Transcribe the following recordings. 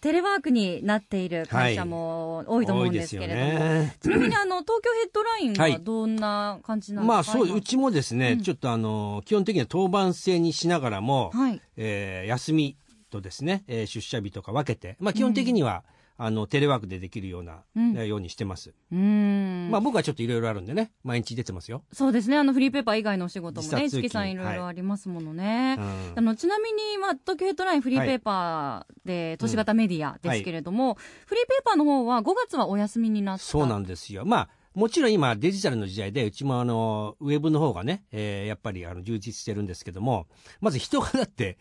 テレワークになっている会社も多いと思うんですけれども、ね。ちなみにあの東京ヘッドラインははい。どんな感じなんですか、まあそう今？うちもですね、うん。ちょっとあの基本的には当番制にしながらも、はい。えー休みとですね、えー出社日とか分けて、まあ、基本的には、あのテレワークでできるような、うん。えーようにしてます、うーん。まあ、僕はちょっといろいろあるんでね毎日出てますよ、そうですね、あのフリーペーパー以外のお仕事もね、時差通勤。市木さんいろいろありますものね。うんあのちなみに、まあ、東京ヘッドラインフリーペーパーで都市型メディアですけれども、フリーペーパーの方は5月はお休みになった。そうなんですよ。まあもちろん今デジタルの時代でうちもあのウェブの方がね、えーやっぱりあの充実してるんですけどもまず人がだって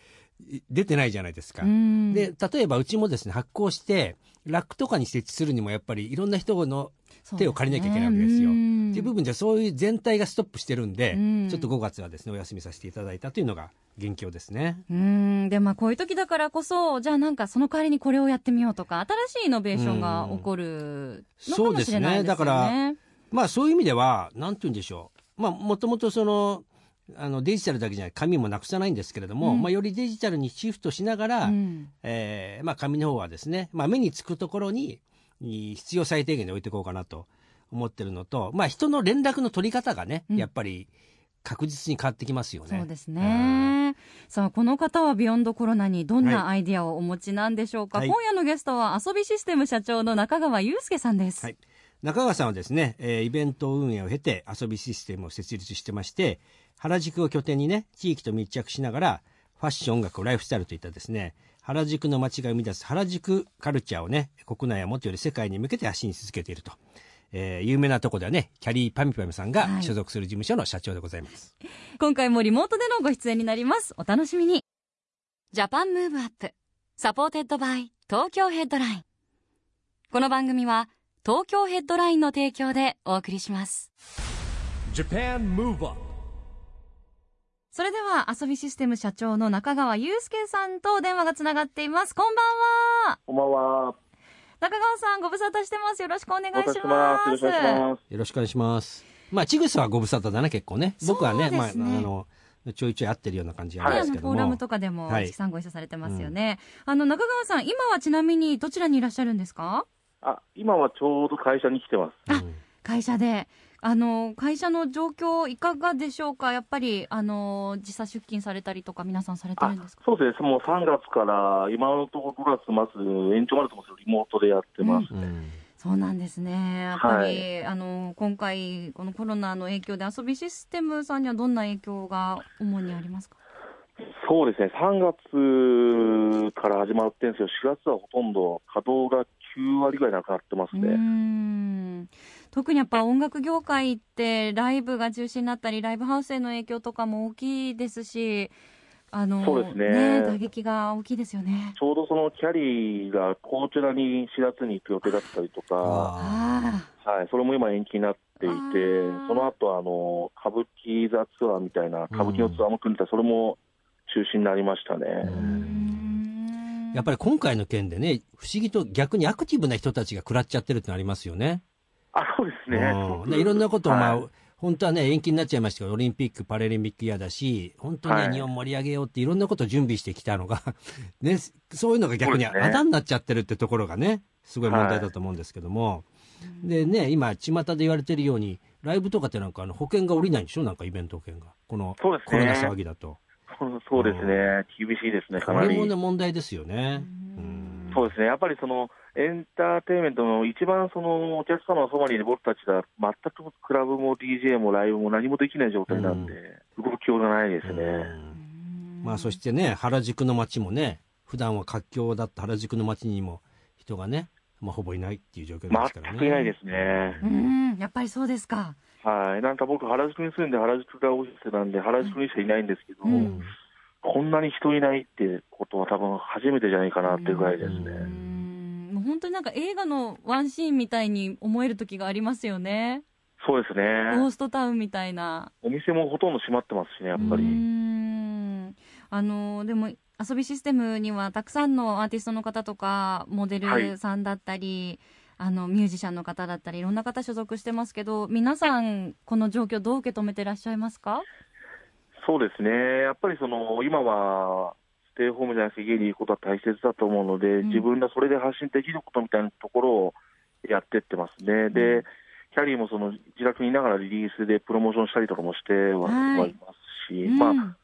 い出てないじゃないですか。うん。で例えばうちもですね発行してラックとかに設置するにもやっぱりいろんな人の手を借りなきゃいけないわけですよ。うん。っていう部分ではそういう全体がストップしてるんで、うん。ちょっと5月はですねお休みさせていただいたというのが現況ですね。うん。でまあこういう時だからこそじゃあなんかその代わりにこれをやってみようとか新しいイノベーションが起こるのかもしれないですよね。そうですね。だからまあそういう意味ではなんて言うんでしょう。まあもともとそのあのデジタルだけじゃない紙もなくさないんですけれども、うんまあ、よりデジタルにシフトしながら、うんえーまあ、紙の方はですね、まあ、目につくところにい必要最低限で置いていこうかなと思ってるのと、まあ、人の連絡の取り方がね、うんやっぱり確実に変わってきますよね。そうですね。さあ、この方はビヨンドコロナにどんなアイディアをお持ちなんでしょうか？はい今夜のゲストは遊びシステム社長の中川祐介さんです。はい中川さんはですね、えーイベント運営を経て遊びシステムを設立してまして原宿を拠点にね地域と密着しながらファッション音楽ライフスタイルといったですね原宿の街が生み出す原宿カルチャーをね国内はもっとより世界に向けて発信し続けていると、えー有名なとこではねきゃりーぱみゅぱみゅさんがはい所属する事務所の社長でございます、今回もリモートでのご出演になります。お楽しみに。 Japan Move Up。supported by Tokyo Headline。この番組は東京 Headline の提供でお送りします。Japan Move Up それではアソビシステム社長の中川悠介さんと電話がつながっています。こんばんは。こんばんは。中川さんご無沙汰してます。よろしくお願いします。よろしくお願いします。よろしくお願いしますまあちぐさはご無沙汰だね結構ね僕はねねまああのちょいちょい会ってるような感じなんね、ですけども、あのフォーラムとかでも、はいさんご一緒されてますよね。あの中川さん、今はちなみにどちらにいらっしゃるんですか？あ、今はちょうど会社に来てます。あ会社で。あの会社の状況いかがでしょうか？やっぱりあの時差出勤されたりとか皆さんされてあるんですか？、そうですね。もう3月から今のところ5月末延長までと思うんですけどリモートでやってます。うんそうなんですね。やっぱり、はあの今回このコロナの影響で遊びシステムさんにはどんな影響が主にありますか？そうですね。3月から始まってるんですけど、4月はほとんど稼働が9割ぐらいなくなってますね。ん特にやっぱ音楽業界ってライブが中止になったりライブハウスへの影響とかも大きいですしあのそうですね打撃が大きいですよね。ちょうどそのキャリーがこちらに4月に行く予定だったりとか、はい、それも今延期になっていてその後あの歌舞伎座ツアーみたいな、歌舞伎のツアーも組んでた、それも中止になりましたね。やっぱり今回の件でね、不思議と逆にアクティブな人たちが食らっちゃってるってのありますよね。あ、そうですね。うんでいろんなことを、まあ、はい本当はね、延期になっちゃいましたけど、オリンピック、パラリンピック嫌だし、本当にね、はい日本盛り上げようっていろんなことを準備してきたのが、ね、そういうのが逆にあだになっちゃってるってところがね、すごい問題だと思うんですけども、でね、今、巷で言われてるように、ライブとかってなんかあの保険が下りないんでしょ？なんかイベント保険が。このコロナ騒ぎだと。そうですね。厳しいですね、かなりこれも。ね、問題ですよね。うんそうですね。やっぱりその、エンターテインメントの一番その、お客様のそばにいる僕たちが、全くクラブも DJ もライブも何もできない状態なんで、動きようがないですね。うんまあそしてね原宿の街もね普段は活況だった原宿の街にも人がね、まあ、ほぼいないっていう状況ですからね全くいないですね。うんやっぱりそうですか。はい。なんか僕、原宿に住んで原宿がオフィスなんで、原宿にしかいないんですけど、うんこんなに人いないってことは多分初めてじゃないかなっていうぐらいですね。うんんもう本当になんか映画のワンシーンみたいに思える時がありますよね。そうですゴーね。ストタウンみたいな。お店もほとんど閉まってますしね、やっぱり。んあのでも遊びシステムにはたくさんのアーティストの方とかモデルさんだったり、あのミュージシャンの方だったりいろんな方所属してますけど皆さんこの状況どう受け止めてらっしゃいますか？そうですね。やっぱりその、今は、ステイホームじゃなくて家にいることは大切だと思うので、ん。自分がそれで発信できることみたいなところをやってってますね。で、キャリーもその自宅にいながらリリースでプロモーションしたりとかもしては,、はい。い、ますし、うん。まあ、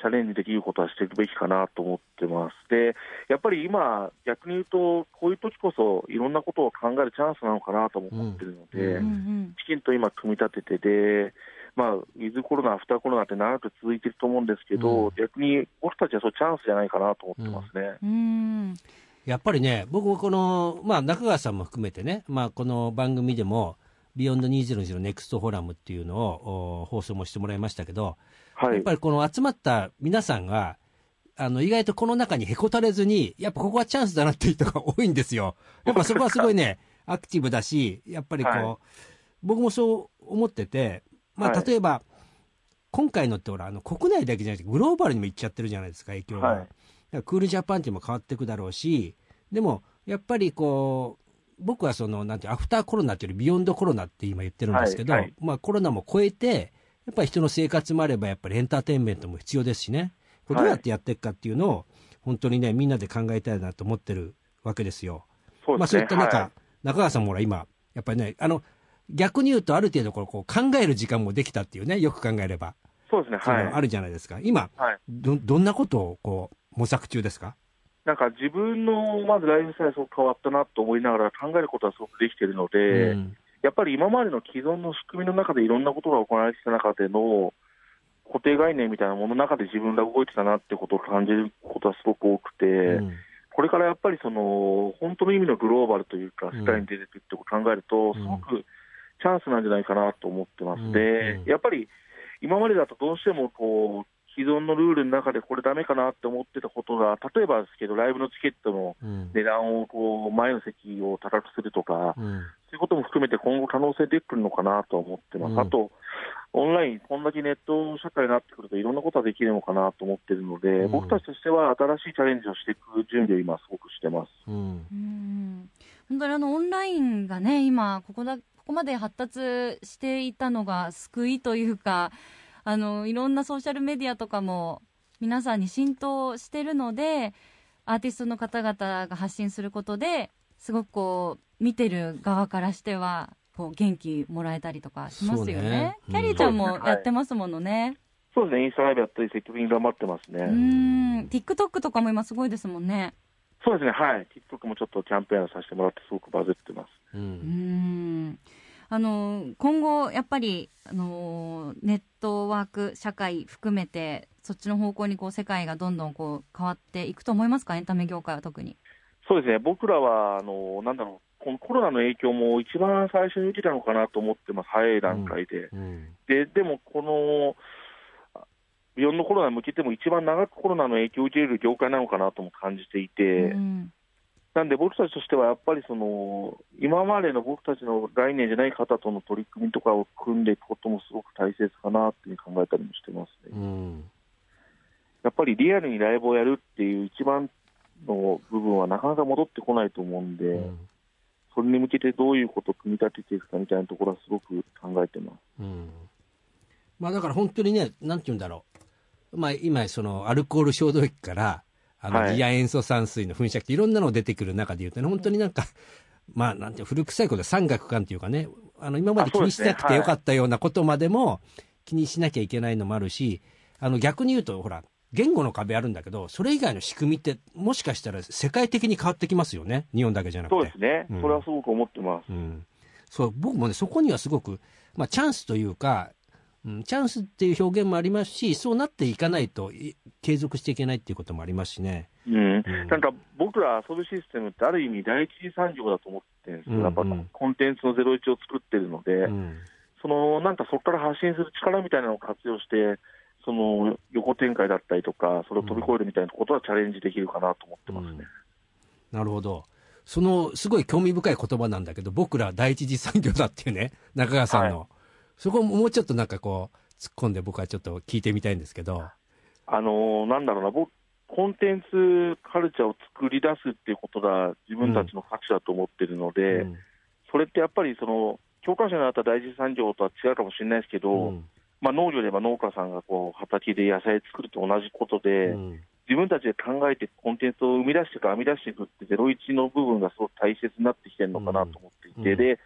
チャレンジできることはしていくべきかなと思ってます。で、やっぱり今、逆に言うと、こういう時こそいろんなことを考えるチャンスなのかなとも思ってるので、うんうんうんきちんと今、組み立ててで、まあ、ウィズコロナ、アフターコロナって長く続いてると思うんですけど、うん逆に僕たちはそうチャンスじゃないかなと思ってますね。うんやっぱりね、僕もこの、まあ、中川さんも含めてね、まあ、この番組でも、 Beyond 2020 Next Forum っていうのをお放送もしてもらいましたけど、はいやっぱ。りこの集まった皆さんが、あの、意外とこの中にへこたれずに、やっぱここはチャンスだなっていう人が多いんですよ。やっぱそこはすごいね、アクティブだし、やっぱりこう、はい僕もそう思ってて、まあ、はい例えば、今回のってほら、あの、国内だけじゃなくて、グローバルにも行っちゃってるじゃないですか、影響が。はいだからクールジャパンっていうのも変わっていくだろうし、でも、やっぱりこう、僕はその、なんていう、アフターコロナっていうよりビヨンドコロナって今言ってるんですけど、はいはいまあコロナも超えて、やっぱり人の生活もあれば、やっぱりエンターテインメントも必要ですしね、これどうやってやっていくかっていうのを、本当にね、みんなで考えたいなと思ってるわけですよ。まあそういそうですね。った中、はい中川さんもほら今、やっぱりね、あの、逆に言うとある程度こうこう考える時間もできたっていうね、よく考えれば、そうですね。そういうはい。のあるじゃないですか。今、はい。ど、どんなことをこう、模索中ですか？なんか自分のまずライフスタイルすごく変わったなと思いながら考えることはすごくできているので、うんやっぱり今までの既存の仕組みの中でいろんなことが行われてきた中での固定概念みたいなものの中で自分が動いてたなってことを感じることはすごく多くて、うん。これからやっぱりその本当の意味のグローバルというか、うん。世界に出ていくってことを考えると、すごくチャンスなんじゃないかなと思ってます。でうん、やっぱり今までだとどうしてもこう既存のルールの中でこれダメかなって思ってたことが、例えばですけど、ライブのチケットのうん。値段をこう前の席を高くするとか、うん。そういうことも含めて今後可能性出てくるのかなとは思ってます。うん。あと、オンライン、こんだけネット社会になってくるといろんなことができるのかなと思ってるので、うん。僕たちとしては新しいチャレンジをしていく準備を今すごくしてます。うんうん。本当にあのオンラインがね今ここだここまで発達していたのが救いというかあのいろんなソーシャルメディアとかも皆さんに浸透してるのでアーティストの方々が発信することですごくこう見てる側からしてはこう元気もらえたりとかしますよね。ね。うん。キャリーちゃんもやってますものね、そうですね、インスタライブやったり積極的に頑張ってますね。うん、TikTok とかも今すごいですもんね。そうですね、はい。TikTok もちょっとキャンペーンさせてもらってすごくバズってます。ううんんあの今後、やっぱりあのネットワーク社会含めてそっちの方向にこう世界がどんどんこう変わっていくと思いますか？エンタメ業界は特に。そうですね、僕らは、あの、なんだろう、このコロナの影響も一番最初に受けたのかなと思ってます、早い段階で。うんで、でも、この、ビヨンドコロナに向けても一番長くコロナの影響を受ける業界なのかなとも感じていて、うんなんで僕たちとしてはやっぱりその、今までの僕たちの概念じゃない方との取り組みとかを組んでいくこともすごく大切かなっていう考えたりもしてますね。うんやっぱりリアルにライブをやるっていう一番の部分はなかなか戻ってこないと思うんで、うんそれに向けてどういうことを組み立てていくかみたいなところはすごく考えてます。うんまあだから本当にね、なんて言うんだろう。まあ今、そのアルコール消毒液から、あの、はい次亜塩素酸水の噴射器、いろんなの出てくる中で言うとね、本当になんか、まあなんて古臭いことで三角感っていうかね、あの今まで気にしなくてよかったようなことまでも気にしなきゃいけないのもあるし、あの逆に言うと、ほら、言語の壁あるんだけど、それ以外の仕組みって、もしかしたら世界的に変わってきますよね。日本だけじゃなくて。そうですね、うんそれはすごく思ってます。うん、そう僕もね、そこにはすごく、まあ、チャンスというか、うん、チャンスっていう表現もありますし、そうなっていかないとい継続していけないっていうこともありますしね。うんうん。なんか僕ら遊ぶシステムってある意味第一次産業だと思ってるんですよ、うんやっぱうん。コンテンツのゼロイチを作ってるので、うん。そのなんかそこから発信する力みたいなのを活用して、その横展開だったりとか、それを飛び越えるみたいなことはチャレンジできるかなと思ってますね。なるほど。そのすごい興味深い言葉なんだけど僕ら第一次産業だっていうね中川さんの、そこももうちょっとなんかこう突っ込んで僕はちょっと聞いてみたいんですけど。あのーなんだろうな、僕、コンテンツカルチャーを作り出すっていうことが自分たちの価値だと思ってるので、うん。それってやっぱりその教科書にあった第一次産業とは違うかもしれないですけど、うん。まあ、農業で言えば農家さんがこう畑で野菜作ると同じことで、うん。自分たちで考えてコンテンツを生み出していく、編み出していくって、ゼロイチの部分がすごく大切になってきてるのかなと思っていて、うん。で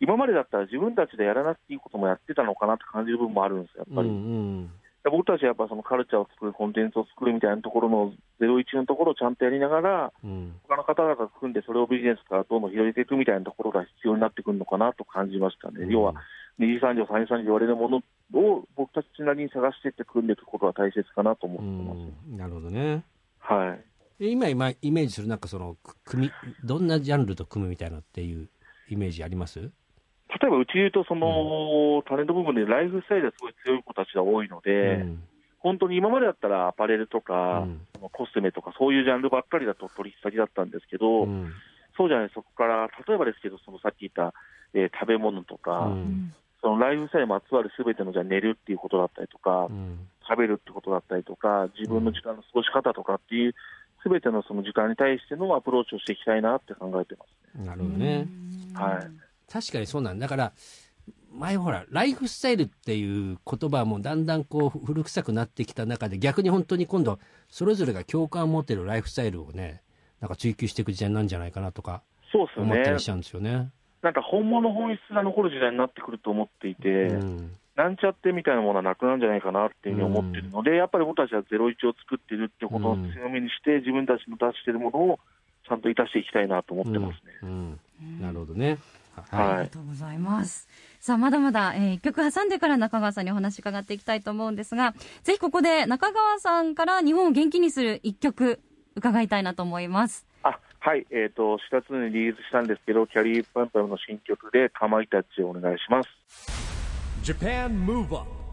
今までだったら自分たちでやらなくていいこともやってたのかなって感じる部分もあるんですよ、やっぱり。うんで僕たちはやっぱそのカルチャーを作る、コンテンツを作るみたいなところのゼロイチのところをちゃんとやりながら、うん他の方々と組んで、それをビジネスからどんどん広げていくみたいなところが必要になってくるのかなと感じましたね。要は、二次産業、三次産業言われるものを僕たちなりに探していって組んでいくことが大切かなと思うってます。んなるほどねはい。で今今イメージするなんかそのく組みどんなジャンルと組むみたいなっていうイメージあります？例えばうちで言うと、その、タレント部分でライフスタイルがすごい強い子たちが多いので、うん。本当に今までだったらアパレルとか、うん。コスメとか、そういうジャンルばっかりだと取引先だったんですけど、うん。そうじゃない、そこから、例えばですけど、そのさっき言った、えー食べ物とか、うん。そのライフスタイルにまつわるすべての、じゃあ寝るっていうことだったりとか、うん。食べるってことだったりとか、自分の時間の過ごし方とかっていう、すべてのその時間に対してのアプローチをしていきたいなって考えてますね。なるほどね。はい。確かにそうなんだから前ほらライフスタイルっていう言葉もだんだんこう古臭くなってきた中で逆に本当に今度それぞれが共感を持ってるライフスタイルをねなんか追求していく時代なんじゃないかなとか思ったりし。ちゃうんですよね。なんか本物本質が残る時代になってくると思っていて、うんなんちゃってみたいなものはなくなるんじゃないかなっていうふうに思ってるので、やっぱり僕たちはゼロイチを作ってるってことを強みにして、自分たちの出してるものをちゃんと生かしていきたいなと思ってますね。うんなるほどね。はいありがとうございます。さあ、まだまだ、えー一曲挟んでから中川さんにお話伺っていきたいと思うんですが、ぜひここで中川さんから日本を元気にする一曲伺いたいなと思います。あはい、えっ、と、4月にリリースしたんですけど、キャリーパンパムの新曲で、かまいたちをお願いします。Japan Move Up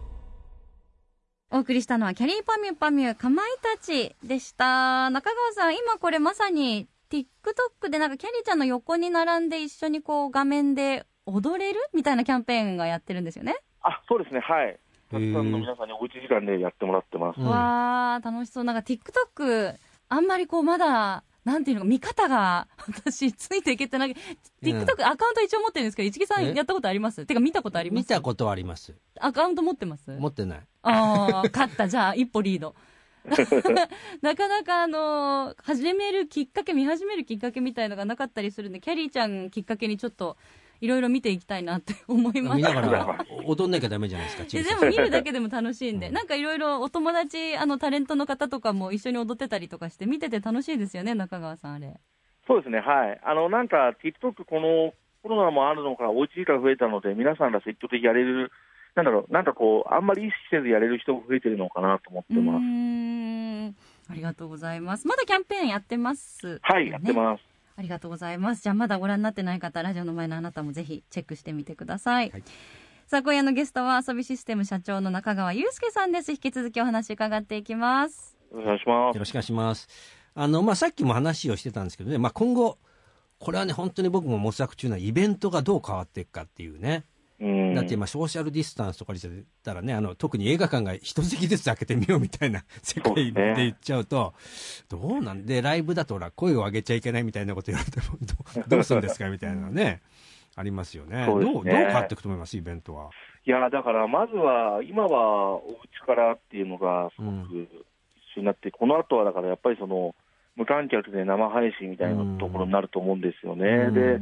お送りしたのはキャリーパミュパミュかまいたちでした。中川さん、今これまさに TikTok でなんかキャリーちゃんの横に並んで一緒にこう画面で踊れるみたいなキャンペーンがやってるんですよね。あ、そうですね、はい。たくさんの皆さんにおうち時間でやってもらってます。うんわー、楽しそう。なんか TikTok、あんまりこうまだ、なんていうのか、見方が、私、ついていけてない。TikTok アカウント一応持ってるんですけど、市木さんえ？やったことあります？てか見たことあります？見たことはあります。アカウント持ってます？持ってない。ああ、勝った。じゃあ、一歩リード。なかなかあの始めるきっかけ、見始めるきっかけみたいのがなかったりするんで、キャリーちゃんきっかけにちょっと、いろいろ見ていきたいなって思いま見す。ながら踊んなきゃダメじゃないですか。でも見るだけでも楽しいんで、うんなんかいろいろお友達、あのタレントの方とかも一緒に踊ってたりとかして、見てて楽しいですよね、中川さん、あれ。そうですね、はい。あの、なんか、TikTok このコロナもあるのから、おうち時間増えたので、皆さんが積極的にやれる、なんだろう、なんかこう、あんまり意識せずやれる人も増えてるのかなと思ってうます。ありがとうございます。まだキャンペーンやってます、はい、やってます。ありがとうございます。じゃあまだご覧になってない方、ラジオの前のあなたもぜひチェックしてみてください。はいさあ、今夜のゲストは遊びシステム社長の中川祐介さんです。引き続きお話伺っていきます。お願いしますよ。ろしくお願いします。あの、まあ、さっきも話をしてたんですけどね、まあ、今後、これはね、本当に僕も模索中なイベントがどう変わっていくかっていうね。うん。だって今、ソーシャルディスタンスとかで言ったらね、あの、特に映画館が一席ずつ開けてみようみたいな 世界で言っちゃうと、どうなんで、ライブだとほら、声を上げちゃいけないみたいなこと言われても、どう どうするんですかみたいなのね、ありますよね。ねどう、どう変わっていくと思います、イベントは？いや、だから、まずは、今はお家からっていうのがすごく一緒になって、この後はだからやっぱりその、無観客で生配信みたいなところになると思うんですよね。うんで、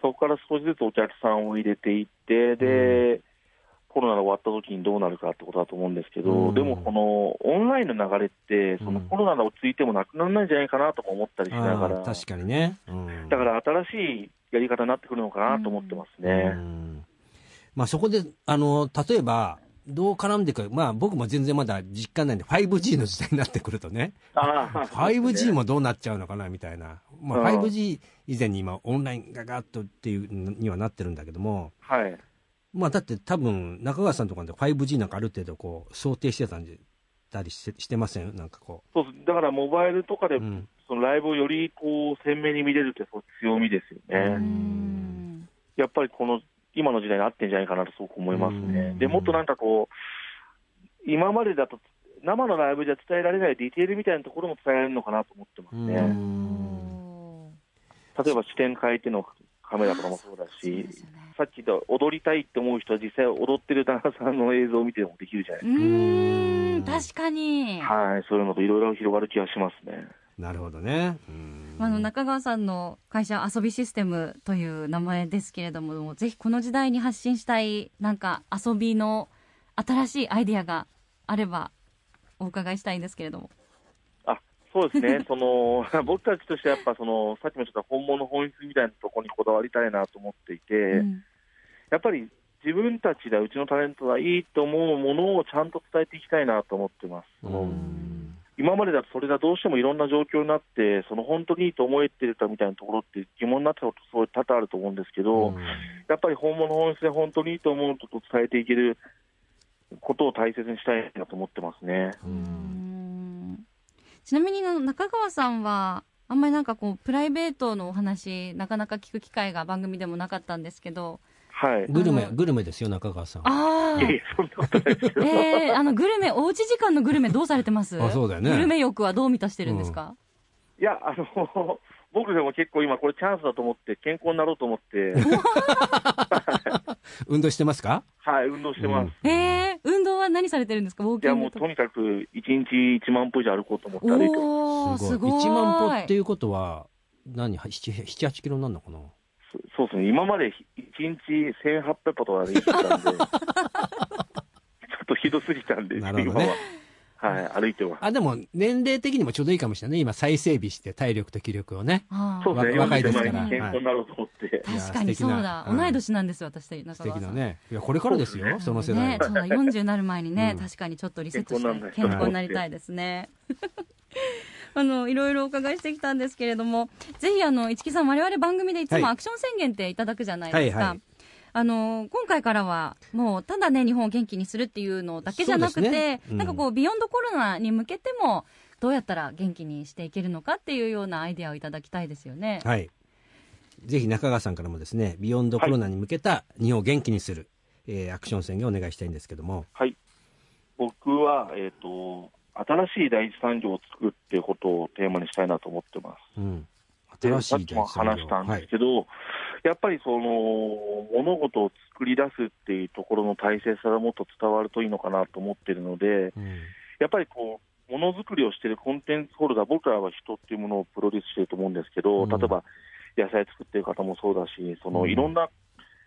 そこから少しずつお客さんを入れていって、で、コロナが終わった時にどうなるかってことだと思うんですけど、うん。でもこのオンラインの流れって、そのうんコロナが落ち着いてもなくならないんじゃないかなとか思ったりしながら、確かにね。うん。だから新しいやり方になってくるのかなと思ってますね。うん。まあ、そこで、あの、例えば、どう絡んでいくか、まあ僕も全然まだ実感ないんで、5G の時代になってくるとね、ああ 5G もどうなっちゃうのかなみたいな、まあ、うん。5G 以前に今、オンラインがガッとっていうにはなってるんだけども、はい。まあだって多分、中川さんとかで 5G なんかある程度こう想定してたんでたりしてしてません？なんかこそうです。だからモバイルとかでう。うん。そのライブをよりこう鮮明に見れるって、そう強みですよね。うん。やっぱりこの今の時代に合ってんじゃないかなとすごく思いますうん。ねでもっとなんかこう、今までだと生のライブじゃ伝えられないディテールみたいなところも伝えられるのかなと思ってますうね。ん例えば視点変えてのカメラとかもそうだしねさっき言った踊りたいって思う人は実際踊ってる旦那さんの映像を見てもできるじゃないうーん確かに、はい、そういうのといろいろ広がる気がしますね。なるほどね。うんあの中川さんの会社遊びシステムという名前ですけれどもぜひこの時代に発信したいなんか遊びの新しいアイディアがあればお伺いしたいんですけれども。あそうですね、その 僕たちとしてはやっぱその、さっきもちょっと本物本質みたいなところにこだわりたいなと思っていて、うんやっぱり自分たちでうちのタレントがいいと思うものをちゃんと伝えていきたいなと思ってます。うん今までだとそれがどうしてもいろんな状況になって、その本当にいいと思えてるかみたいなところって疑問になったこと、そう多々あると思うんですけど、やっぱり本物本質で本当にいいと思うことを伝えていけることを大切にしたいなと思ってますね。ちなみに中川さんはあんまりなんかこうプライベートのお話なかなか聞く機会が番組でもなかったんですけどはい。グルメグルメですよ、中川さん。あいやいや、そんなことないですあよ。えー、あのグルメおうち時間のグルメどうされてます？あそうだよね。グルメ欲はどう満たしてるんですか、いや、あの、僕でも結構今これチャンスだと思って、健康になろうと思って、運動してますか？はい、運動してます。えー、運動は何されてるんですか？ウォーいや、キングとか。もうとにかく1日1万歩以上歩こうと思って歩い。てます。すごい。1万歩っていうことは、何、7、7 8キロになるのかな？そそうですね、今まで1日1800歩とか歩いてたんで、ちょっとひどすぎたんで、なるほどね今は。はい、歩いてます。あ、でも、年齢的にもちょうどいいかもしれないね。今、再整備して、体力と気力をね。そうですね、若いですから40前に健康になろうと思って。いや確かにそうだうん同い年なんですよ私中素川さん敵なね。いや、これからですよ、その世代ね、そうだ 40になる前にね、うん確かにちょっとリセットして健康になりたいですね。あのいろいろお伺いしてきたんですけれどもぜひあの市木さん我々番組でいつもはいアクション宣言っていただくじゃないですか、はいはいあの今回からはもうただね日本を元気にするっていうのだけじゃなくて、ねうんなんかこうビヨンドコロナに向けてもどうやったら元気にしていけるのかっていうようなアイデアをいただきたいですよね。はい。ぜひ中川さんからもですね、ビヨンドコロナに向けた日本を元気にする、えーアクション宣言をお願いしたいんですけども。はい。僕は、えっ、と、新しい第一産業を作るっていうことをテーマにしたいなと思ってます。うん。で新しいさっきも話したんですけど、やっぱりその物事を作り出すっていうところの大切さがもっと伝わるといいのかなと思ってるので、はい。うんやっぱりこう、ものづくりをしているコンテンツホルダー、僕らは人っていうものをプロデュースしてると思うんですけど、うん例えば野菜作ってる方もそうだし、そのうんいろんな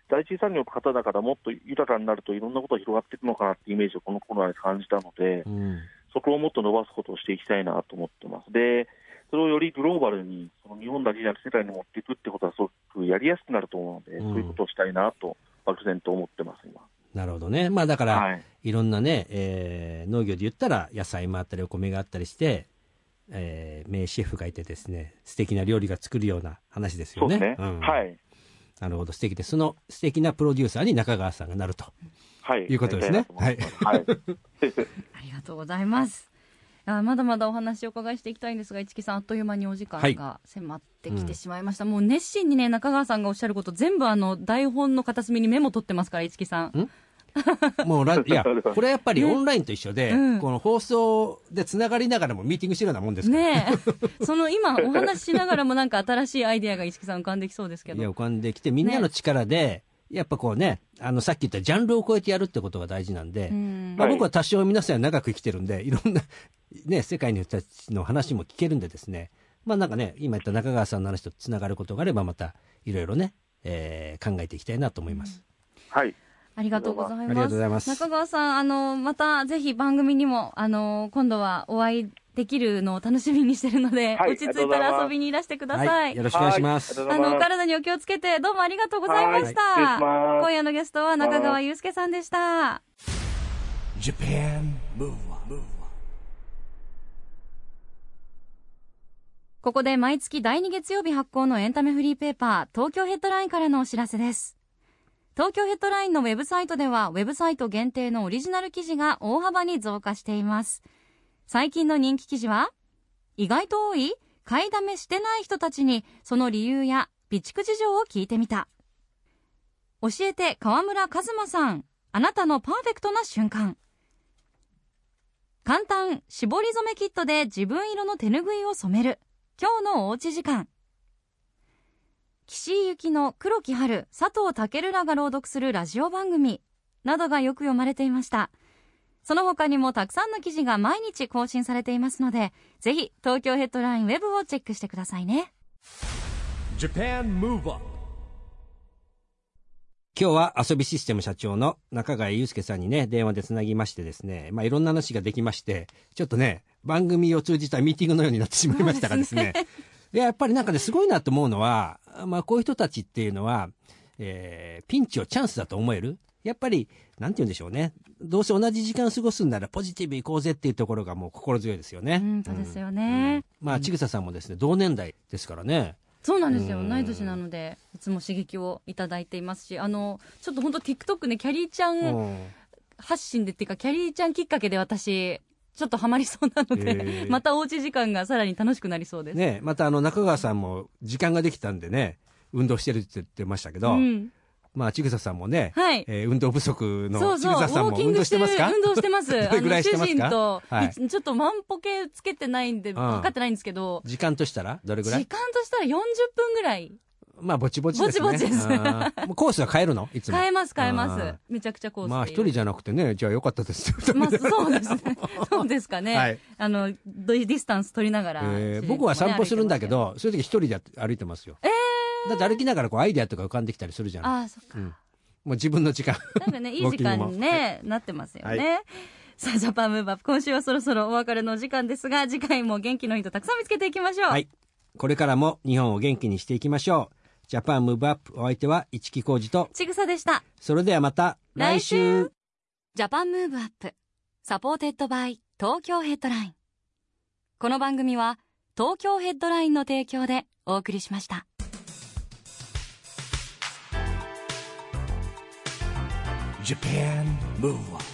第一産業の方だからもっと豊かになるといろんなことが広がっていくのかなってイメージをこのコロナで感じたので、うん。そこをもっと伸ばすことをしていきたいなと思ってます。で、それをよりグローバルに、その日本だけじゃなく世界に持っていくってことはすごくやりやすくなると思うので、うんそういうことをしたいなと、漠然と思ってます、今。なるほどね。まあだから、はい。いろんなね、えー農業で言ったら野菜もあったりお米があったりして、えー名シェフがいてですね、素敵な料理が作るような話ですよね。そうですね。んはい。なるほど、素敵で、その素敵なプロデューサーに中川さんがなると。はい。いうことですねやりたいはい。ありがとうございます。あまだまだお話をお伺いしていきたいんですが、市木さん、あっという間にお時間が迫ってきてしまいました。もう熱心にね、中川さんがおっしゃること、全部あの、台本の片隅にメモ取ってますから、市木さん。もうラ、いや、これはやっぱりオンラインと一緒で、うんこの放送でつながりながらもミーティングしてるようなもんですから。ねえ。その今、お話ししながらもなんか新しいアイデアが市木さん浮かんできそうですけいや、ど。浮かんできて、みんなの力で、やっぱこうね、あの、さっき言ったジャンルを超えてやるってことが大事なんで、うんまあ、はい僕は多少皆さん長く生きてるんで、いろんな、ね、世界の人たちの話も聞けるんでですね、まあなんかね、今言った中川さんの話とつながることがあれば、またいろいろね、えー考えていきたいなと思います。はい。ありがとうございます。ありがとうございます中川さん、あの、またぜひ番組にも、あの、今度はお会いできるのを楽しみにしてるので、はい落ち着いたら遊びにいらしてください。はい、よろしくお願いします。はいあの、お体にお気をつけて、どうもありがとうございました。今夜のゲストは中川祐介さんでした。Japan Move Up, ここで毎月第2月曜日発行のエンタメフリーペーパー、東京ヘッドラインからのお知らせです。東京ヘッドラインのウェブサイトでは、ウェブサイト限定のオリジナル記事が大幅に増加しています。最近の人気記事は、意外と多い買いだめしてない人たちにその理由や備蓄事情を聞いてみた。教えて川村和馬さん。あなたのパーフェクトな瞬間。簡単絞り染めキットで自分色の手ぬぐいを染める。今日のおうち時間。岸井ゆきの黒木春佐藤健らが朗読するラジオ番組などがよく読まれていました。その他にもたくさんの記事が毎日更新されていますのでぜひ東京ヘッドラインウェブをチェックしてくださいね。Japan Move Up 今日は遊びシステム社長の中川祐介さんにね、電話でつなぎましてですね、まあいろんな話ができまして、ちょっとね、番組を通じたミーティングのようになってしまいましたがですね、いややっぱりなんかね、すごいなと思うのは、まあこういう人たちっていうのは、えーピンチをチャンスだと思える。やっぱり、なんて言うんでしょうね。どうせ同じ時間過ごすんならポジティブ行こうぜっていうところがもう心強いですよね。うんそうですよね。うん。まあ、ちぐささんもですね、同年代ですからね。そうなんですよ。うん。同い年なのでいつも刺激をいただいていますしあのちょっと本当 TikTok ねキャリーちゃんうん。発信でっていうかキャリーちゃんきっかけで私ちょっとハマりそうなので、へー。またおうち時間がさらに楽しくなりそうです、ね、またあの中川さんも時間ができたんでね、運動してるって言ってましたけど、うん、まあ、ちぐささんもね、はいえー運動不足のそうそう、ウちぐささんもォーキング運動しててますか？運動してます。どれぐらいしてますか？と、はいいちょっと万歩計つけてないんで、ん測ってないんですけど、時間としたらどれぐらい？時間としたら40分ぐらい。まあ、ぼちぼちですね。ぼちぼちですコースは変えるの？いつも。変えます、変えまあす。めちゃくちゃコースでまあ、一人じゃなくてね、じゃあよかったです。まあ、そうですね。そうですかね。はいあの、ドディスタンス取りながら、えー僕は散歩するんだけど、そういう時一人で歩いてますよ。えだって歩きながらこうアイデアとか浮かんできたりするじゃん。ああ、そっか。うんもう自分の時間。なんかね、いい時間にね、なってますよね。さあ、 JAPAN MOVE UP、今週はそろそろお別れのお時間ですが、次回も元気のヒントたくさん見つけていきましょう。はい。これからも日本を元気にしていきましょう。 JAPAN MOVE UPお相手は一木広治と、ちぐさでした。それではまた来週来週 JAPAN MOVE UP supported by 東京ヘッドラインこの番組は東京ヘッドラインの提供でお送りしました Japan Move